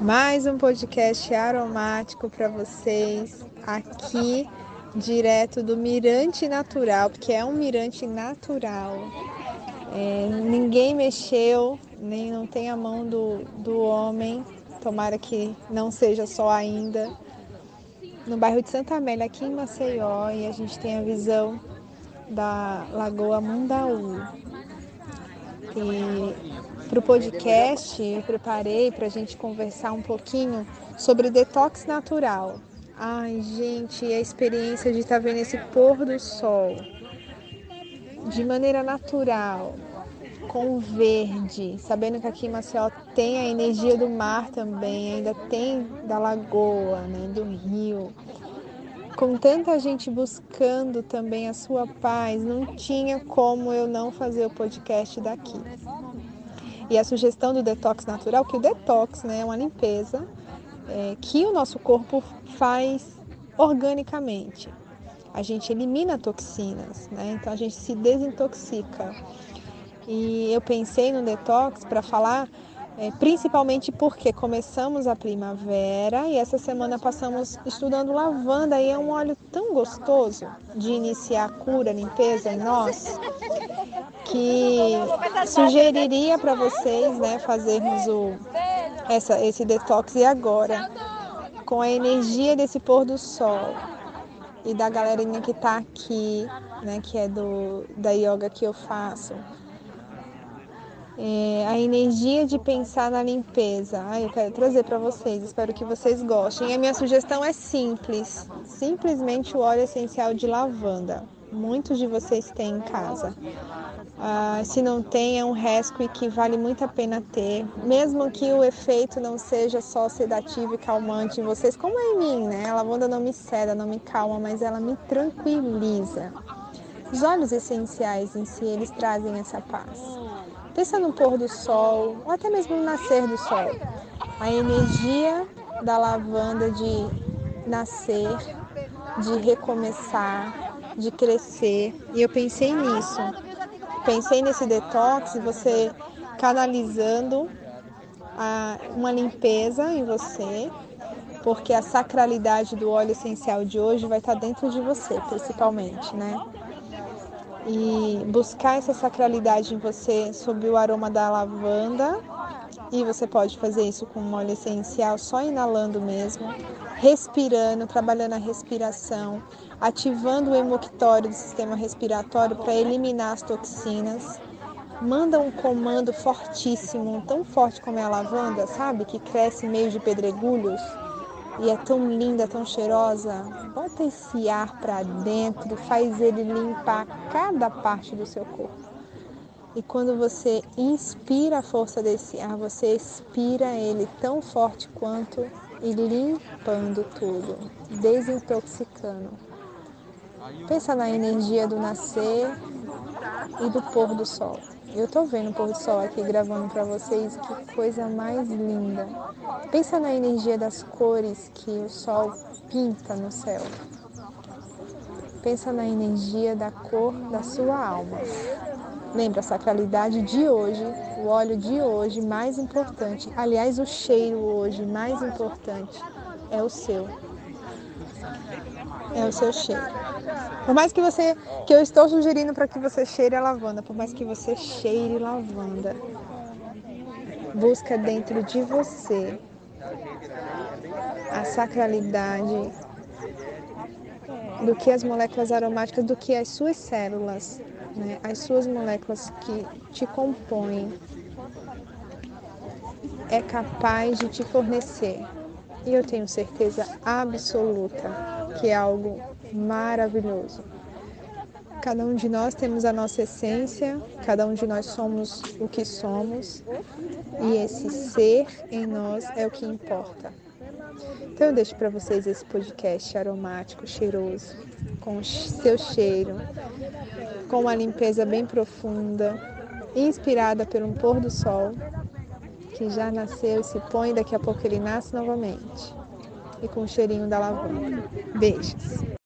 mais um podcast aromático para vocês aqui direto do Mirante Natural, porque é um mirante natural. É, ninguém mexeu, nem não tem a mão do, do homem, tomara que não seja só ainda. No bairro de Santa Amélia, aqui em Maceió, e a gente tem a visão da Lagoa Mundaú. E para o podcast eu preparei para a gente conversar um pouquinho sobre detox natural. Ai, gente, a experiência de estar tá vendo esse pôr do sol de maneira natural, com verde, sabendo que aqui em Maceió tem a energia do mar também, ainda tem da lagoa, né, do rio com tanta gente buscando também a sua paz, não tinha como eu não fazer o podcast daqui. E a sugestão do detox natural, que o detox né, é uma limpeza é, que o nosso corpo faz organicamente. A gente elimina toxinas, né? então a gente se desintoxica. E eu pensei no detox para falar é, principalmente porque começamos a primavera e essa semana passamos estudando lavanda e é um óleo tão gostoso de iniciar a cura, limpeza em nós, que sugeriria para vocês né, fazermos o, essa, esse detox e agora, com a energia desse pôr do sol e da galerinha que está aqui, né, que é do, da yoga que eu faço é, a energia de pensar na limpeza. Ah, eu quero trazer para vocês, espero que vocês gostem. E a minha sugestão é simples: simplesmente o óleo essencial de lavanda. Muitos de vocês têm em casa. Ah, se não tem, é um rescue que vale muito a pena ter, mesmo que o efeito não seja só sedativo e calmante em vocês, como é em mim, né? A lavanda não me ceda, não me calma, mas ela me tranquiliza. Os óleos essenciais em si, eles trazem essa paz. Pensa no pôr do sol, ou até mesmo no nascer do sol. A energia da lavanda de nascer, de recomeçar, de crescer. E eu pensei nisso. Pensei nesse detox, você canalizando a, uma limpeza em você, porque a sacralidade do óleo essencial de hoje vai estar dentro de você, principalmente, né? E buscar essa sacralidade em você sob o aroma da lavanda. E você pode fazer isso com um óleo essencial, só inalando mesmo, respirando, trabalhando a respiração, ativando o hemoctório do sistema respiratório para eliminar as toxinas. Manda um comando fortíssimo, tão forte como é a lavanda, sabe? Que cresce meio de pedregulhos e é tão linda, tão cheirosa, bota esse ar para dentro, faz ele limpar cada parte do seu corpo. E quando você inspira a força desse ar, você expira ele tão forte quanto e limpando tudo, desintoxicando. Pensa na energia do nascer e do pôr do sol. Eu tô vendo o pôr do sol aqui gravando para vocês, que coisa mais linda. Pensa na energia das cores que o sol pinta no céu. Pensa na energia da cor da sua alma. Lembra a sacralidade de hoje, o óleo de hoje mais importante. Aliás, o cheiro hoje mais importante é o seu é o seu cheiro. Por mais que você, que eu estou sugerindo para que você cheire a lavanda, por mais que você cheire lavanda, busca dentro de você a sacralidade do que as moléculas aromáticas, do que as suas células, né? as suas moléculas que te compõem, é capaz de te fornecer. E eu tenho certeza absoluta que é algo maravilhoso. Cada um de nós temos a nossa essência, cada um de nós somos o que somos e esse ser em nós é o que importa. Então eu deixo para vocês esse podcast aromático, cheiroso, com seu cheiro, com uma limpeza bem profunda, inspirada pelo pôr do sol que já nasceu se põe, daqui a pouco ele nasce novamente e com o cheirinho da lavanda. Beijos!